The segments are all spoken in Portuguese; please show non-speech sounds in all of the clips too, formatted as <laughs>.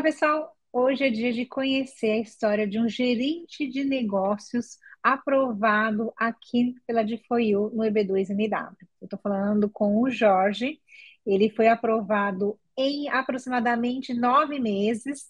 Fala pessoal, hoje é dia de conhecer a história de um gerente de negócios aprovado aqui pela DFOIU no EB2MW. Eu estou falando com o Jorge, ele foi aprovado em aproximadamente nove meses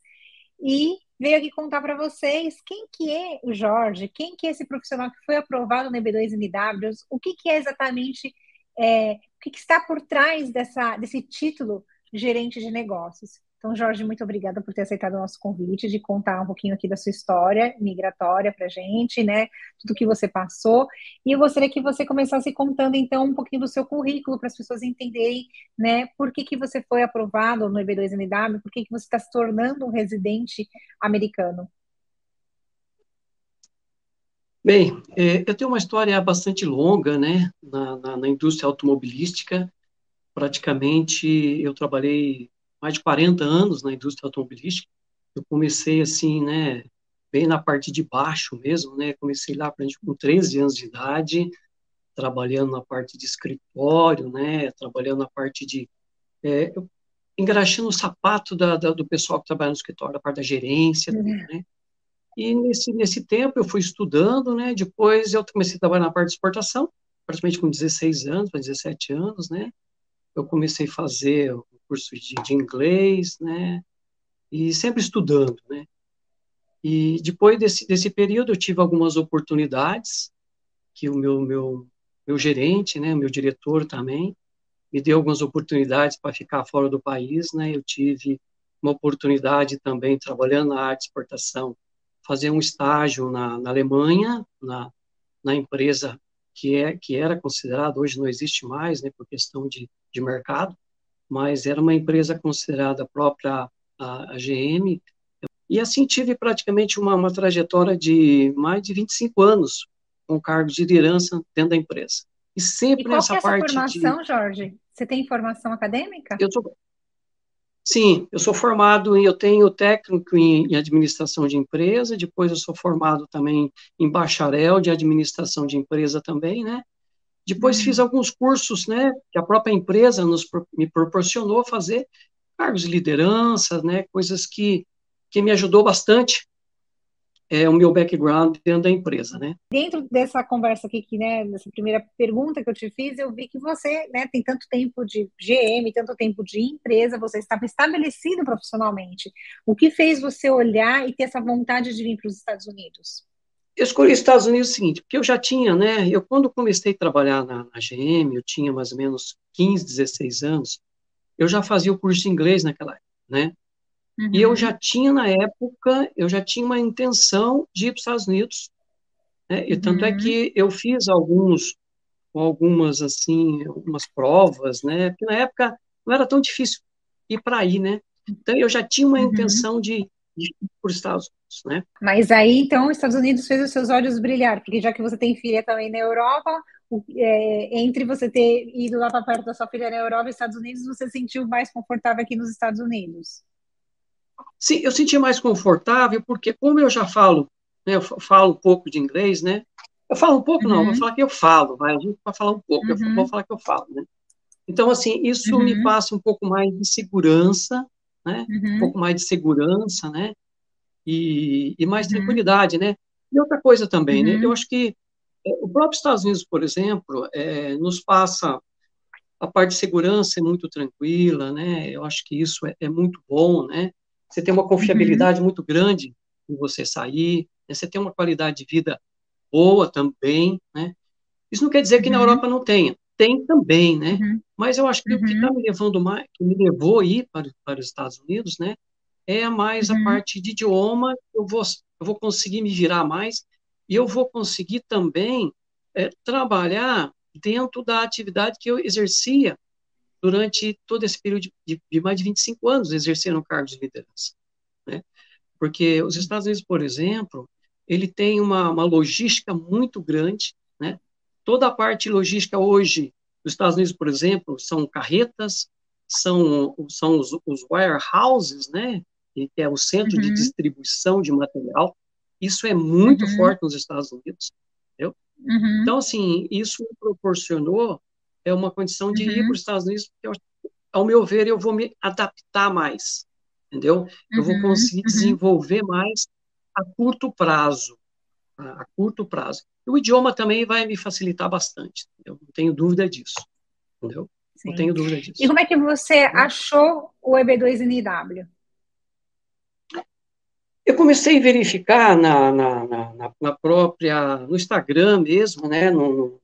e veio aqui contar para vocês quem que é o Jorge, quem que é esse profissional que foi aprovado no EB2MW, o que, que é exatamente, é, o que, que está por trás dessa, desse título gerente de negócios. Então, Jorge, muito obrigada por ter aceitado o nosso convite de contar um pouquinho aqui da sua história migratória para gente, né? Tudo que você passou. E eu gostaria que você começasse contando, então, um pouquinho do seu currículo para as pessoas entenderem, né? Por que, que você foi aprovado no EB2MW, por que, que você está se tornando um residente americano. Bem, é, eu tenho uma história bastante longa, né, na, na, na indústria automobilística. Praticamente, eu trabalhei mais de 40 anos na indústria automobilística. Eu comecei assim, né, bem na parte de baixo mesmo, né? Comecei lá com 13 anos de idade, trabalhando na parte de escritório, né? Trabalhando na parte de é, engraxando o sapato da, da, do pessoal que trabalha no escritório, da parte da gerência, uhum. né? E nesse, nesse tempo eu fui estudando, né? Depois eu comecei a trabalhar na parte de exportação, praticamente com 16 anos, para 17 anos, né? Eu comecei a fazer curso de, de inglês, né? E sempre estudando, né? E depois desse, desse período eu tive algumas oportunidades que o meu, meu, meu gerente, né, meu diretor também, me deu algumas oportunidades para ficar fora do país, né? Eu tive uma oportunidade também trabalhando na área de exportação, fazer um estágio na, na Alemanha, na, na empresa que é que era considerada hoje não existe mais, né, por questão de, de mercado, mas era uma empresa considerada própria a, a GM, e assim tive praticamente uma, uma, trajetória de mais de 25 anos com cargos de liderança dentro da empresa. E sempre e qual nessa é parte formação, de... Jorge? Você tem formação acadêmica? Eu sou... Sim, eu sou formado, em, eu tenho técnico em, em administração de empresa, depois eu sou formado também em bacharel de administração de empresa também, né? Depois uhum. fiz alguns cursos, né, que a própria empresa nos, me proporcionou fazer, cargos de liderança, né, coisas que, que me ajudou bastante é, o meu background dentro da empresa, né. Dentro dessa conversa aqui, que, né, nessa primeira pergunta que eu te fiz, eu vi que você, né, tem tanto tempo de GM, tanto tempo de empresa, você estava estabelecido profissionalmente. O que fez você olhar e ter essa vontade de vir para os Estados Unidos? Eu escolhi Estados Unidos o seguinte, porque eu já tinha, né, eu quando comecei a trabalhar na, na GM, eu tinha mais ou menos 15, 16 anos, eu já fazia o curso de inglês naquela época, né, uhum. e eu uhum. já tinha, na época, eu já tinha uma intenção de ir para os Estados Unidos, né, e tanto é uhum. que eu fiz alguns, algumas, assim, algumas provas, né, porque na época não era tão difícil ir para aí, né, então eu já tinha uma uhum. intenção de por Estados Unidos, né? Mas aí, então, os Estados Unidos fez os seus olhos brilhar, porque já que você tem filha também na Europa, é, entre você ter ido lá para perto da sua filha na Europa e Estados Unidos, você se sentiu mais confortável aqui nos Estados Unidos? Sim, eu senti mais confortável, porque como eu já falo, né, eu falo um pouco de inglês, né? Eu falo um pouco, uhum. não, vou falar que eu falo, vai, a gente vai falar um pouco, uhum. eu vou falar que eu falo, né? Então, assim, isso uhum. me passa um pouco mais de segurança, né? Uhum. Um pouco mais de segurança, né? E, e mais uhum. tranquilidade, né? E outra coisa também, né? Eu uhum. acho que é, o próprio Estados Unidos, por exemplo, é, nos passa a parte de segurança é muito tranquila, né? Eu acho que isso é, é muito bom, né? Você tem uma confiabilidade uhum. muito grande em você sair, né? você tem uma qualidade de vida boa também, né? Isso não quer dizer que uhum. na Europa não tenha, tem também, né? Uhum. Mas eu acho que uhum. o que está me levando mais, que me levou a ir para, para os Estados Unidos, né? É mais uhum. a parte de idioma, eu vou, eu vou conseguir me virar mais e eu vou conseguir também é, trabalhar dentro da atividade que eu exercia durante todo esse período de, de mais de 25 anos exercendo cargos de liderança, né? Porque os Estados Unidos, por exemplo, ele tem uma, uma logística muito grande? Toda a parte logística hoje, nos Estados Unidos, por exemplo, são carretas, são, são os, os warehouses, né? Que é o centro uhum. de distribuição de material. Isso é muito uhum. forte nos Estados Unidos. Entendeu? Uhum. Então, assim, isso proporcionou é uma condição de ir uhum. para os Estados Unidos, porque, ao meu ver, eu vou me adaptar mais. entendeu? Eu vou uhum, conseguir uhum. desenvolver mais a curto prazo, a, a curto prazo. O idioma também vai me facilitar bastante, eu não tenho dúvida disso, entendeu? Sim. Não tenho dúvida disso. E como é que você achou o EB2NW? Eu comecei a verificar na, na, na, na própria, no Instagram mesmo, né, no,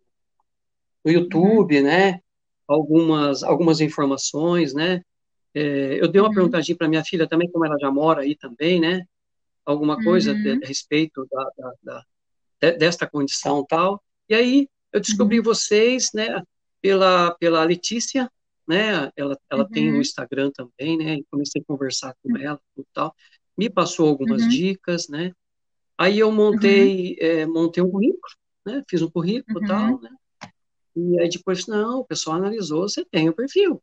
no YouTube, uhum. né, algumas, algumas informações, né, é, eu dei uma uhum. perguntadinha para minha filha também, como ela já mora aí também, né, alguma coisa uhum. a respeito da, da, da, desta condição tal, e aí eu descobri uhum. vocês, né, pela, pela Letícia, né, ela, ela tem no uhum. Instagram também, né, e comecei a conversar com uhum. ela e tal, me passou algumas uhum. dicas, né? Aí eu montei, uhum. é, montei um currículo, né? Fiz um currículo e uhum. tal, né? E aí depois, não, o pessoal analisou, você tem o perfil.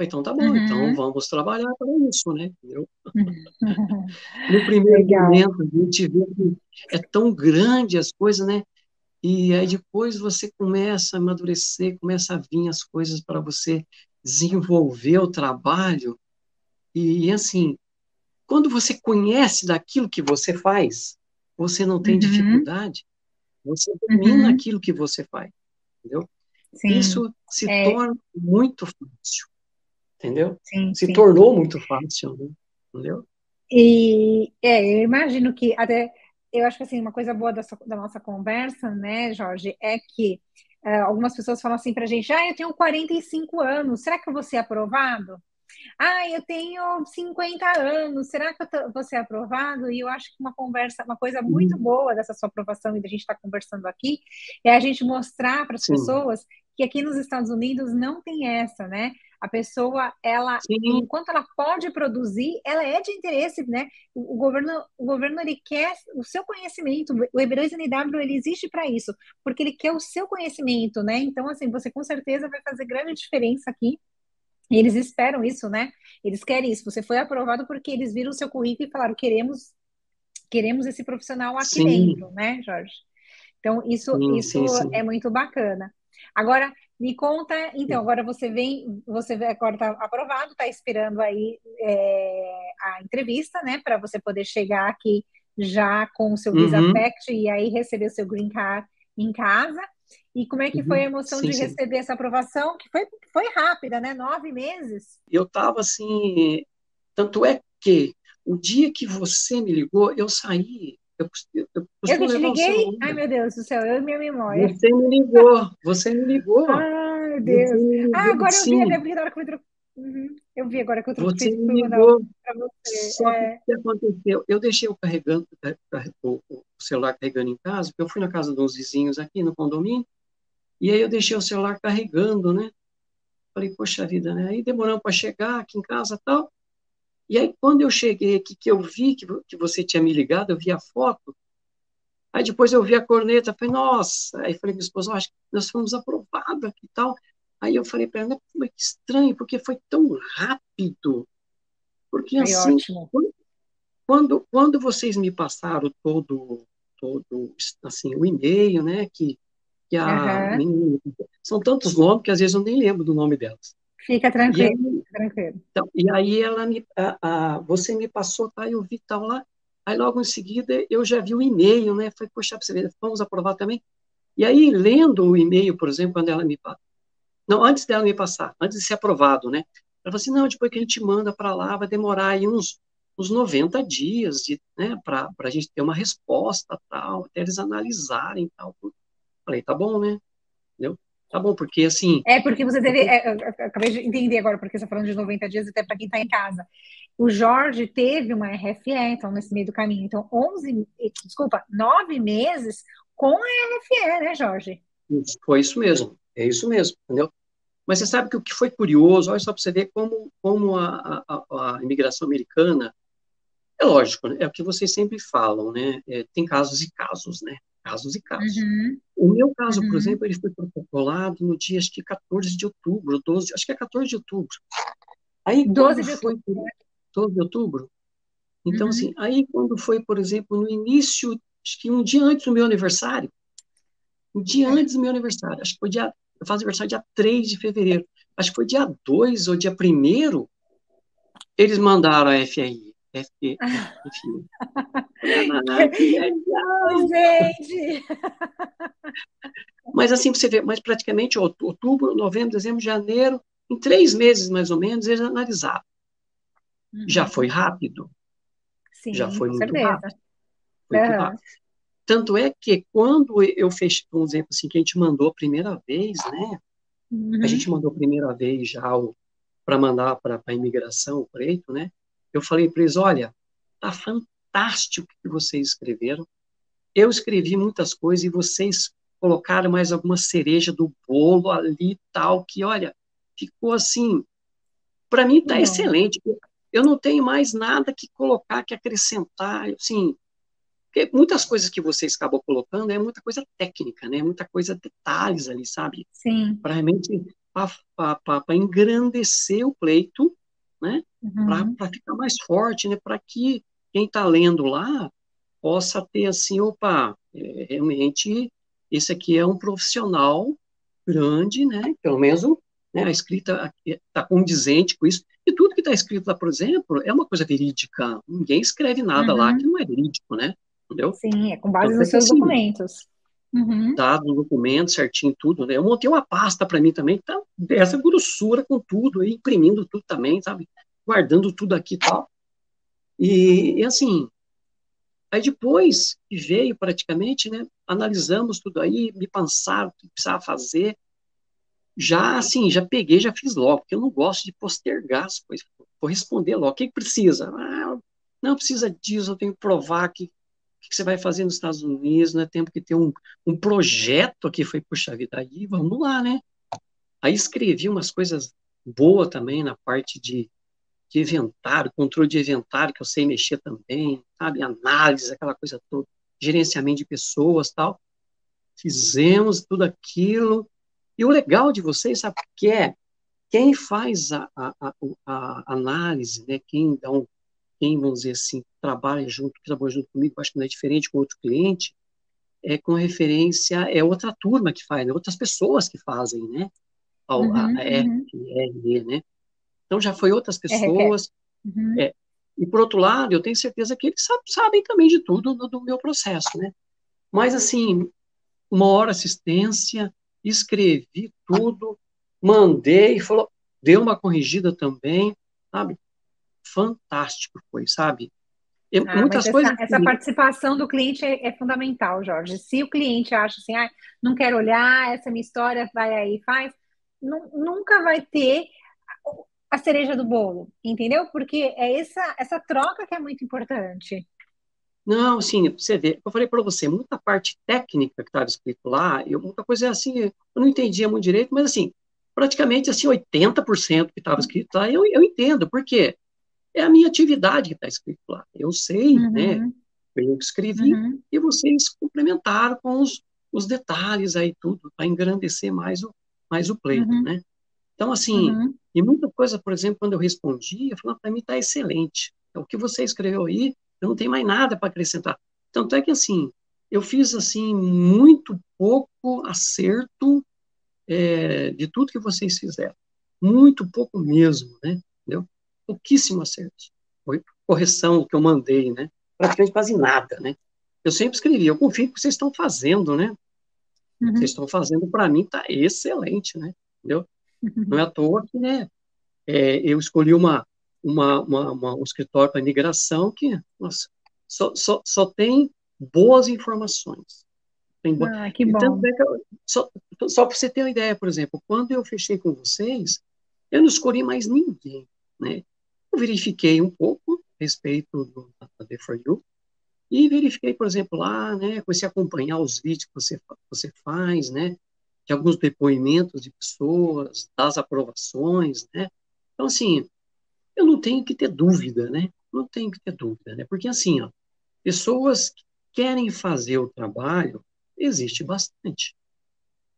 Então tá bom, então uhum. vamos trabalhar para isso, né? Entendeu? <laughs> no primeiro Legal. momento, a gente vê que é tão grande as coisas, né? E aí depois você começa a amadurecer, começa a vir as coisas para você desenvolver o trabalho. E, assim, quando você conhece daquilo que você faz, você não tem uhum. dificuldade, você domina uhum. aquilo que você faz, entendeu? Sim. Isso se é... torna muito fácil, entendeu? Sim, se sim. tornou muito fácil, né? Entendeu? E é, eu imagino que até eu acho que assim uma coisa boa da, da nossa conversa, né, Jorge, é que uh, algumas pessoas falam assim para a gente: ah, eu tenho 45 anos, será que eu vou ser aprovado? Ah, eu tenho 50 anos, será que eu vou ser aprovado? E eu acho que uma conversa, uma coisa muito uhum. boa dessa sua aprovação e da gente estar tá conversando aqui, é a gente mostrar para as pessoas que aqui nos Estados Unidos não tem essa, né? A pessoa, ela, Sim. enquanto ela pode produzir, ela é de interesse, né? O, o, governo, o governo ele quer o seu conhecimento. O EB2NW ele existe para isso, porque ele quer o seu conhecimento, né? Então, assim, você com certeza vai fazer grande diferença aqui e eles esperam isso, né? Eles querem isso. Você foi aprovado porque eles viram o seu currículo e falaram: queremos, queremos esse profissional aqui sim. dentro, né, Jorge? Então, isso, sim, isso sim, é muito bacana. Agora, me conta, então, agora você vem, você agora está aprovado, está esperando aí é, a entrevista, né, para você poder chegar aqui já com o seu Visa uhum. E aí receber o seu Green Card em casa. E como é que foi a uhum. emoção sim, de sim. receber essa aprovação? Que foi, foi rápida, né? Nove meses. Eu estava assim. Tanto é que o dia que você me ligou, eu saí. Eu, eu, eu, eu que te liguei? Ai, meu Deus do céu, eu e minha memória. Você me ligou, você me ligou. Ai, meu Deus. Ah, agora sim. eu vi, até porque na hora que eu Uhum. Eu vi agora que eu troquei você me ligou. você. Só é... que o que aconteceu? Eu deixei o, carregando, o, o celular carregando em casa, porque eu fui na casa dos vizinhos aqui no condomínio, e aí eu deixei o celular carregando, né? Falei, poxa vida, né? Aí demoramos para chegar aqui em casa tal. E aí, quando eu cheguei aqui, que eu vi que, que você tinha me ligado, eu vi a foto. Aí depois eu vi a corneta, falei, nossa. Aí falei, minha esposa, acho que nós fomos aprovados aqui e tal. Aí eu falei para ela, mas que estranho, porque foi tão rápido. Porque foi assim, quando, quando, quando vocês me passaram todo, todo assim, o e-mail, né, que que a uhum. são tantos nomes que às vezes eu nem lembro do nome delas. Fica tranquilo, e aí, tranquilo. Então, e aí ela me, a, a, você me passou, tá? Eu vi tal lá. Aí logo em seguida eu já vi o e-mail, né? Falei, poxa, você ver, vamos aprovar também. E aí lendo o e-mail, por exemplo, quando ela me não, antes dela me passar, antes de ser aprovado, né? Ela falou assim, não, depois que a gente manda para lá, vai demorar aí uns, uns 90 dias, de, né, para a gente ter uma resposta, tal, até eles analisarem, tal. Falei, tá bom, né? Tá bom, porque assim. É, porque você teve. É, acabei de entender agora, porque você está falando de 90 dias, até para quem está em casa. O Jorge teve uma RFE, então, nesse meio do caminho. Então, 11, desculpa, 9 meses com a RFE, né, Jorge? Foi isso mesmo. É isso mesmo, entendeu? Mas você sabe que o que foi curioso, olha só para você ver como, como a, a, a, imigração americana, é lógico, é o que vocês sempre falam, né? É, tem casos e casos, né? Casos e casos. Uhum. O meu caso, uhum. por exemplo, ele foi protocolado no dia, acho que 14 de outubro, 12, acho que é 14 de outubro. Aí, 12 de outubro. Foi, 12 de outubro. Então, uhum. assim, aí quando foi, por exemplo, no início, acho que um dia antes do meu aniversário, um dia é. antes do meu aniversário, acho que foi dia, eu faço aniversário dia 3 de fevereiro, acho que foi dia 2 ou dia 1 Eles mandaram a <laughs> FI. FI. <laughs> gente! <laughs> Mas assim, você vê, mas praticamente outubro, novembro, dezembro, janeiro, em três meses mais ou menos, eles analisaram. Uhum. Já foi rápido. Sim, já foi muito certeza. rápido. Foi uhum. muito rápido. Tanto é que quando eu fechei, por exemplo, assim, que a gente mandou a primeira vez, né? Uhum. A gente mandou a primeira vez já para mandar para a imigração, o preto, né? Eu falei para eles, olha, tá fantástico o que vocês escreveram. Eu escrevi muitas coisas e vocês colocaram mais alguma cereja do bolo ali tal, que, olha, ficou assim, para mim tá excelente. Eu não tenho mais nada que colocar, que acrescentar, assim, porque muitas coisas que vocês acabam colocando é muita coisa técnica, né? Muita coisa, detalhes ali, sabe? Sim. Para realmente para engrandecer o pleito, né? Uhum. Para ficar mais forte, né? Para que quem está lendo lá possa ter assim, opa, é, realmente esse aqui é um profissional grande, né? Pelo menos né, a escrita está condizente com isso. E tudo que está escrito lá, por exemplo, é uma coisa verídica. Ninguém escreve nada uhum. lá que não é verídico, né? entendeu? Sim, é com base então, nos seus assim, documentos. Uhum. Dados no documento, certinho, tudo, né? Eu montei uma pasta para mim também, tá essa grossura com tudo, aí, imprimindo tudo também, sabe? Guardando tudo aqui e tal. E, e assim, aí depois que veio praticamente, né? Analisamos tudo aí, me pensaram o que precisava fazer. Já, assim, já peguei, já fiz logo, porque eu não gosto de postergar as coisas. Vou responder logo. O que, que precisa? Ah, não precisa disso, eu tenho que provar que que você vai fazer nos Estados Unidos, né? Temos que ter um, um projeto aqui, foi, puxa vida, aí vamos lá, né? Aí escrevi umas coisas boas também na parte de, de inventário, controle de inventário, que eu sei mexer também, sabe? Análise, aquela coisa toda, gerenciamento de pessoas tal. Fizemos tudo aquilo. E o legal de vocês, sabe o que é? Quem faz a, a, a, a análise, né? Quem dá um, quem, vamos dizer assim, trabalha junto, que trabalha junto comigo, acho que não é diferente com outro cliente, é com referência, é outra turma que faz, né? outras pessoas que fazem, né? A, uhum, a, uhum. né? Então já foi outras pessoas. Uhum. É, e por outro lado, eu tenho certeza que eles sabem também de tudo do, do meu processo, né? Mas assim, uma hora assistência, escrevi tudo, mandei, falou, deu uma corrigida também, sabe? Fantástico foi, sabe? Eu, ah, muitas essa, coisas. Essa participação do cliente é, é, fundamental, Jorge. Se o cliente acha assim, ah, não quero olhar, essa minha história vai aí, faz, nunca vai ter a cereja do bolo, entendeu? Porque é essa, essa troca que é muito importante. Não, sim, você vê, eu falei para você, muita parte técnica que estava escrito lá, eu, muita coisa assim, eu não entendia muito direito, mas assim, praticamente assim, 80% que estava escrito lá, eu, eu entendo, por quê? É a minha atividade que está escrito lá. Eu sei, uhum. né? Eu que escrevi uhum. e vocês complementaram com os, os detalhes aí tudo para engrandecer mais o mais o pleito, uhum. né? Então assim, uhum. e muita coisa, por exemplo, quando eu respondi, eu falei para mim está excelente. É o que você escreveu aí, eu não tenho mais nada para acrescentar. Tanto é que assim, eu fiz assim muito pouco acerto é, de tudo que vocês fizeram, muito pouco mesmo, né? Entendeu? Pouquíssimo acerto. Foi correção que eu mandei, né? Praticamente quase nada, né? Eu sempre escrevi, eu confio que vocês estão fazendo, né? Uhum. Vocês estão fazendo, para mim, tá excelente, né? Entendeu? Uhum. Não é à toa que, né? É, eu escolhi uma, uma, uma, uma um escritório para imigração que, nossa, só, só, só tem boas informações. Tem bo... Ah, que bom. Então, só só para você ter uma ideia, por exemplo, quando eu fechei com vocês, eu não escolhi mais ninguém, né? Eu verifiquei um pouco a respeito do, da The For You, e verifiquei, por exemplo, lá, né, comecei a acompanhar os vídeos que você, você faz, né, de alguns depoimentos de pessoas, das aprovações, né, então, assim, eu não tenho que ter dúvida, né, não tenho que ter dúvida, né, porque, assim, ó, pessoas que querem fazer o trabalho, existe bastante.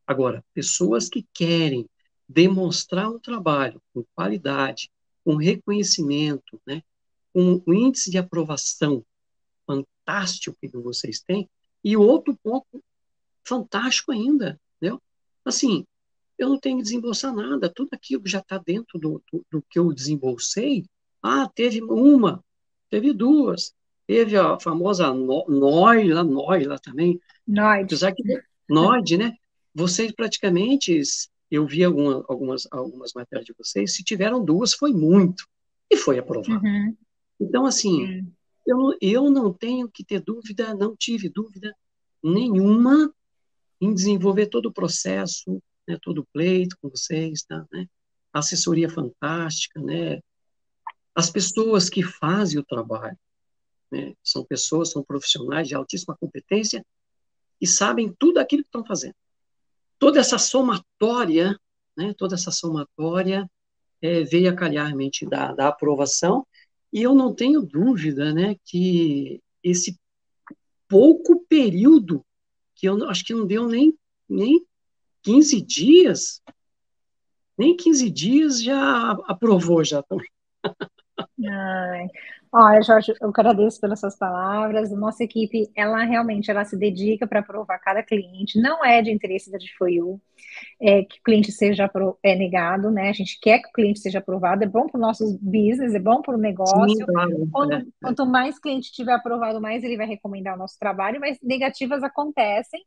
Agora, pessoas que querem demonstrar um trabalho com qualidade, com reconhecimento, né, com um índice de aprovação fantástico que vocês têm, e outro ponto fantástico ainda, entendeu? Assim, eu não tenho que desembolsar nada, tudo aquilo que já está dentro do, do, do, que eu desembolsei, Ah, teve uma, teve duas. Teve a famosa Noila, Noila também. Noid. Apesar que, Noid, né? Vocês praticamente, eu vi alguma, algumas, algumas matérias de vocês, se tiveram duas, foi muito. E foi aprovado. Uhum. Então, assim, eu, eu não tenho que ter dúvida, não tive dúvida nenhuma em desenvolver todo o processo, né, todo o pleito com vocês, tá, né? assessoria fantástica, né? As pessoas que fazem o trabalho, né? São pessoas, são profissionais de altíssima competência e sabem tudo aquilo que estão fazendo. Toda essa somatória, né? Toda essa somatória é, veio a calhar realmente da, da aprovação e eu não tenho dúvida, né? Que esse pouco período que eu acho que não deu nem nem 15 dias, nem 15 dias já aprovou já também. <laughs> Ai. Olha, Jorge, eu agradeço pelas suas palavras. Nossa equipe, ela realmente ela se dedica para aprovar cada cliente. Não é de interesse da DFOU é, que o cliente seja é, negado, né? A gente quer que o cliente seja aprovado. É bom para o nosso business, é bom para o negócio. Sim, claro. quanto, é, é. quanto mais cliente tiver aprovado, mais ele vai recomendar o nosso trabalho. Mas negativas acontecem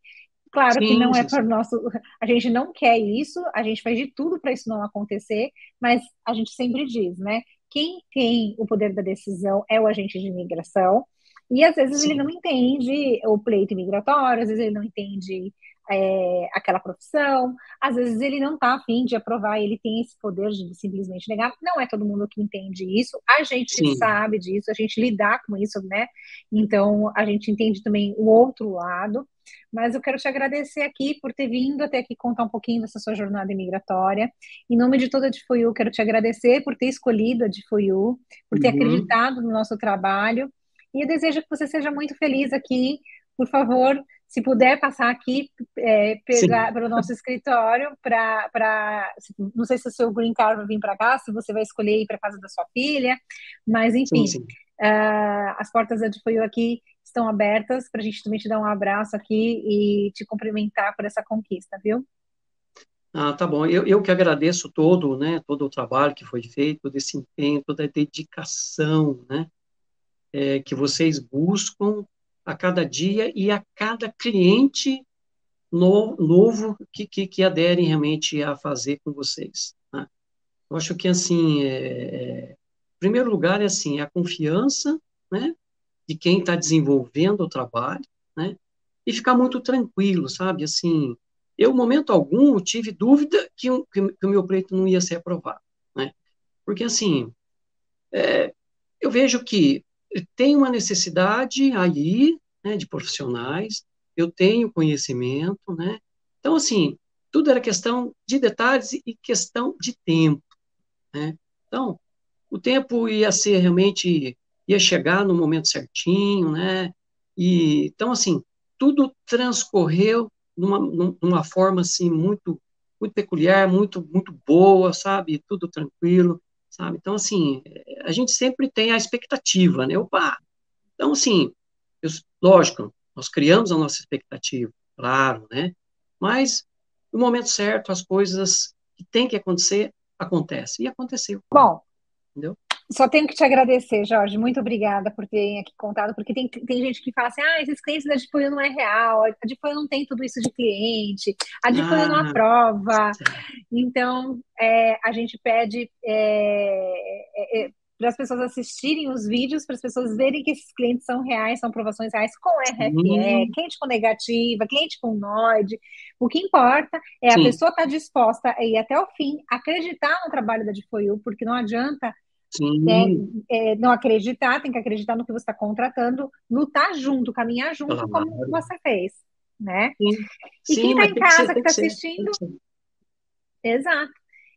Claro sim, que não é para o nosso. A gente não quer isso, a gente faz de tudo para isso não acontecer, mas a gente sempre diz, né? Quem tem o poder da decisão é o agente de imigração, e às vezes sim. ele não entende o pleito migratório, às vezes ele não entende é, aquela profissão, às vezes ele não está afim de aprovar, ele tem esse poder de simplesmente negar. Não é todo mundo que entende isso, a gente Sim. sabe disso, a gente lidar com isso, né? Então a gente entende também o outro lado. Mas eu quero te agradecer aqui por ter vindo até aqui contar um pouquinho dessa sua jornada migratória. Em nome de toda a DFOIU, quero te agradecer por ter escolhido a DFOIU, por ter uhum. acreditado no nosso trabalho. E eu desejo que você seja muito feliz aqui. Por favor, se puder passar aqui, é, pegar para o nosso escritório, para. Não sei se o seu green card vai vir para cá, se você vai escolher ir para casa da sua filha, mas enfim, sim, sim. Uh, as portas da Difoio aqui estão abertas para a gente também te dar um abraço aqui e te cumprimentar por essa conquista, viu? Ah, tá bom. Eu, eu que agradeço todo, né, todo o trabalho que foi feito, todo esse empenho, toda a dedicação, né, é, que vocês buscam a cada dia e a cada cliente no, novo que, que, que, aderem realmente a fazer com vocês. Né? Eu acho que, assim, é, é, primeiro lugar, é assim, a confiança, né, de quem está desenvolvendo o trabalho, né, e ficar muito tranquilo, sabe, assim, eu, momento algum, tive dúvida que, que, que o meu pleito não ia ser aprovado, né, porque, assim, é, eu vejo que tem uma necessidade aí, né, de profissionais, eu tenho conhecimento, né, então, assim, tudo era questão de detalhes e questão de tempo, né, então, o tempo ia ser realmente, ia chegar no momento certinho, né, e, então, assim, tudo transcorreu numa, numa forma, assim, muito, muito peculiar, muito, muito boa, sabe, tudo tranquilo, sabe? Então, assim, a gente sempre tem a expectativa, né? Opa! Então, assim, eu, lógico, nós criamos a nossa expectativa, claro, né? Mas, no momento certo, as coisas que têm que acontecer, acontecem. E aconteceu. Bom, entendeu? Só tenho que te agradecer, Jorge. Muito obrigada por terem aqui contado, porque tem, tem gente que fala assim: ah, esses clientes da Difoio não é real, a Difoio não tem tudo isso de cliente, a Difoio ah, não aprova. Então, é, a gente pede é, é, é para as pessoas assistirem os vídeos, para as pessoas verem que esses clientes são reais, são aprovações reais com RFE, cliente com negativa, cliente com NOID. O que importa é Sim. a pessoa estar tá disposta a ir até o fim, acreditar no trabalho da Difoyu, porque não adianta é, é, não acreditar, tem que acreditar no que você está contratando, lutar junto, caminhar junto, claro. como você fez, né? Sim. E Sim, quem está em casa, que está assistindo... Exato.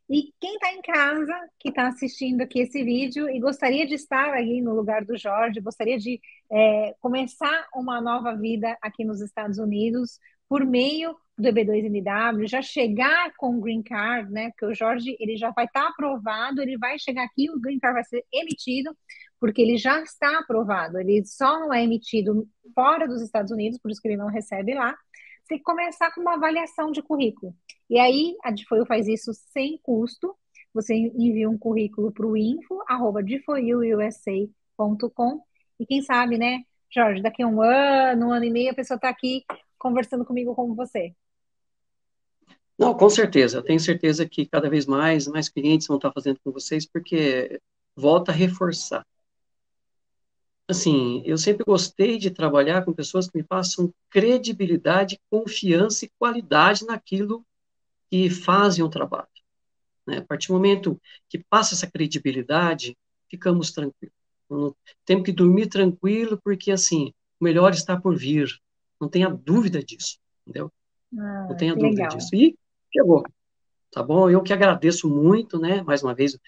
E quem está em casa, que está assistindo aqui esse vídeo e gostaria de estar aí no lugar do Jorge, gostaria de é, começar uma nova vida aqui nos Estados Unidos por meio do EB2MW, já chegar com o Green Card, né? Porque o Jorge ele já vai estar tá aprovado, ele vai chegar aqui, o Green Card vai ser emitido, porque ele já está aprovado, ele só não é emitido fora dos Estados Unidos, por isso que ele não recebe lá. Você começar com uma avaliação de currículo. E aí a Difoio faz isso sem custo, você envia um currículo para o info, arroba com e quem sabe, né, Jorge, daqui a um ano, um ano e meio, a pessoa está aqui conversando comigo como você. Não, com certeza. Eu tenho certeza que cada vez mais, mais clientes vão estar fazendo com vocês, porque volta a reforçar. Assim, eu sempre gostei de trabalhar com pessoas que me passam credibilidade, confiança e qualidade naquilo que fazem o trabalho. Né? A partir do momento que passa essa credibilidade, ficamos tranquilos. Temos que dormir tranquilo, porque, assim, o melhor está por vir. Não tenha dúvida disso, entendeu? Ah, não tenha dúvida legal. disso. E chegou, tá bom? Eu que agradeço muito, né, mais uma vez,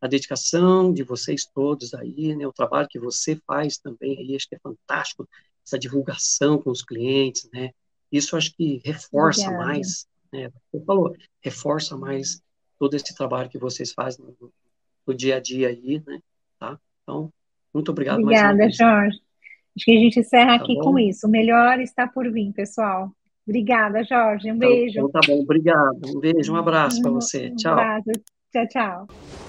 a dedicação de vocês todos aí, né, o trabalho que você faz também aí, acho que é fantástico, essa divulgação com os clientes, né, isso acho que reforça Obrigada. mais, né, você falou, reforça mais todo esse trabalho que vocês fazem no, no dia a dia aí, né, tá? Então, muito obrigado Obrigada, Jorge. Acho que a gente encerra tá aqui bom? com isso. O melhor está por vir, pessoal. Obrigada, Jorge. Um então, beijo. Então, tá bom, obrigado. Um beijo, um abraço para você. Tchau. Um abraço. Tchau, tchau.